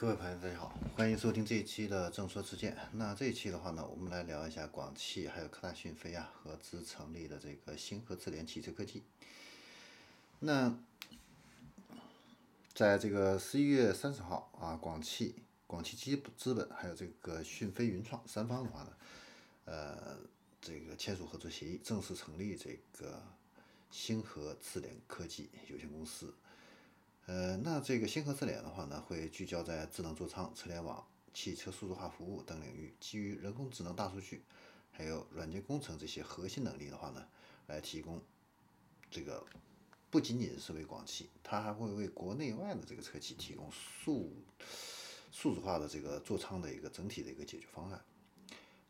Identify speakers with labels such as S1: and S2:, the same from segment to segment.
S1: 各位朋友，大家好，欢迎收听这一期的正说之见。那这一期的话呢，我们来聊一下广汽还有科大讯飞啊合资成立的这个星河智联汽车科技。那在这个十一月三十号啊，广汽、广汽基资本还有这个讯飞云创三方的话呢，呃，这个签署合作协议，正式成立这个星河智联科技有限公司。呃，那这个星河智联的话呢，会聚焦在智能座舱、车联网、汽车数字化服务等领域，基于人工智能、大数据，还有软件工程这些核心能力的话呢，来提供这个不仅仅是为广汽，它还会为国内外的这个车企提供数数字化的这个座舱的一个整体的一个解决方案。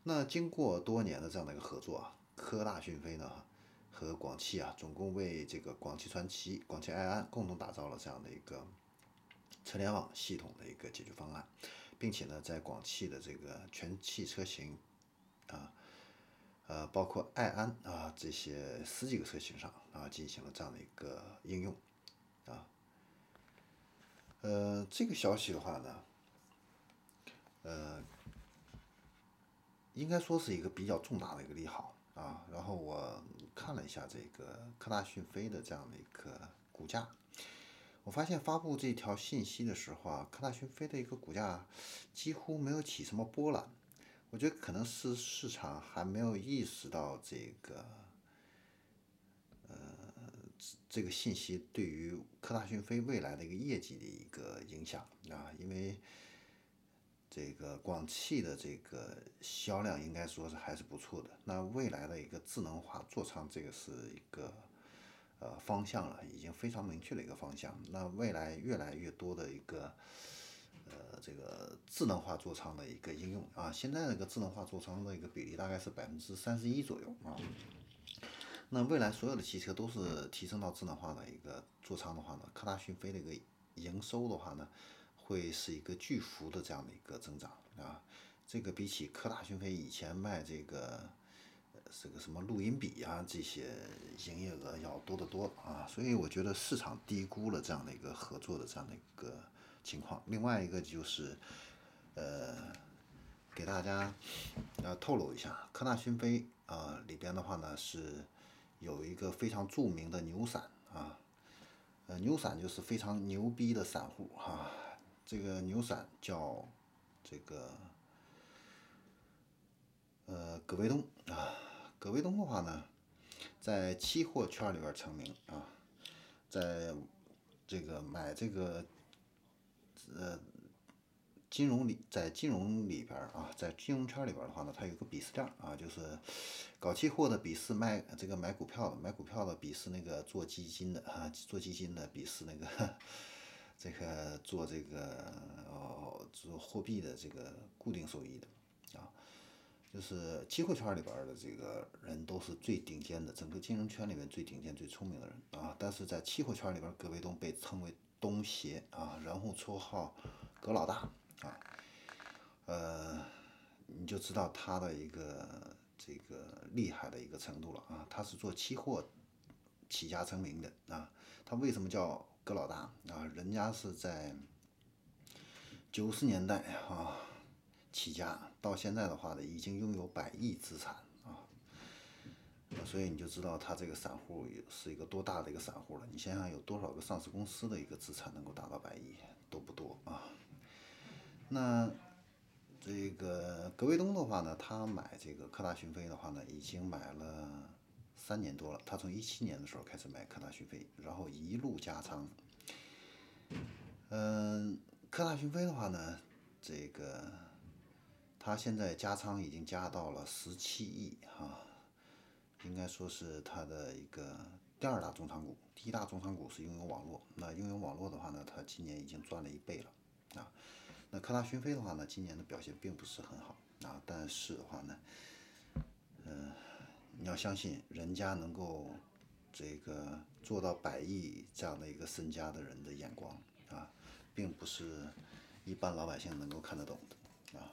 S1: 那经过多年的这样的一个合作啊，科大讯飞呢？和广汽啊，总共为这个广汽传祺、广汽埃安共同打造了这样的一个车联网系统的一个解决方案，并且呢，在广汽的这个全汽车型啊，呃，包括埃安啊这些十几个车型上啊，进行了这样的一个应用啊。呃，这个消息的话呢，呃，应该说是一个比较重大的一个利好。啊，然后我看了一下这个科大讯飞的这样的一个股价，我发现发布这条信息的时候啊，科大讯飞的一个股价几乎没有起什么波澜。我觉得可能是市场还没有意识到这个，呃，这个信息对于科大讯飞未来的一个业绩的一个影响啊，因为。这个广汽的这个销量应该说是还是不错的。那未来的一个智能化座舱，这个是一个呃方向了，已经非常明确的一个方向。那未来越来越多的一个呃这个智能化座舱的一个应用啊，现在那个智能化座舱的一个比例大概是百分之三十一左右啊。那未来所有的汽车都是提升到智能化的一个座舱的话呢，科大讯飞的一个营收的话呢。会是一个巨幅的这样的一个增长啊，这个比起科大讯飞以前卖这个这个什么录音笔啊这些营业额要多得多啊，所以我觉得市场低估了这样的一个合作的这样的一个情况。另外一个就是呃，给大家呃透露一下，科大讯飞啊里边的话呢是有一个非常著名的牛散啊，呃牛散就是非常牛逼的散户哈。这个牛散叫这个呃葛卫东啊，葛卫东的话呢，在期货圈里边成名啊，在这个买这个呃金融里，在金融里边啊，在金融圈里边的话呢，它有个鄙视链啊，就是搞期货的鄙视卖这个买股票的，买股票的鄙视那个做基金的啊，做基金的鄙视那个。这个做这个哦，做货币的这个固定收益的啊，就是期货圈里边的这个人都是最顶尖的，整个金融圈里面最顶尖、最聪明的人啊。但是在期货圈里边，葛卫东被称为“东邪”啊，然后绰号“葛老大”啊，呃，你就知道他的一个这个厉害的一个程度了啊。他是做期货起家成名的啊，他为什么叫？葛老大啊，人家是在九十年代啊起家，到现在的话呢，已经拥有百亿资产啊，所以你就知道他这个散户是一个多大的一个散户了。你想想，有多少个上市公司的一个资产能够达到百亿，都不多啊。那这个葛卫东的话呢，他买这个科大讯飞的话呢，已经买了。三年多了，他从一七年的时候开始买科大讯飞，然后一路加仓。嗯，科大讯飞的话呢，这个他现在加仓已经加到了十七亿哈，应该说是他的一个第二大重仓股，第一大重仓股是拥有网络。那拥有网络的话呢，他今年已经赚了一倍了啊。那科大讯飞的话呢，今年的表现并不是很好啊，但是的话呢，嗯。你要相信人家能够这个做到百亿这样的一个身家的人的眼光啊，并不是一般老百姓能够看得懂的啊。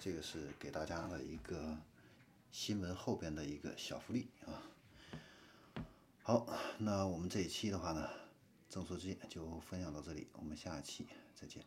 S1: 这个是给大家的一个新闻后边的一个小福利啊。好，那我们这一期的话呢，正说之见就分享到这里，我们下一期再见。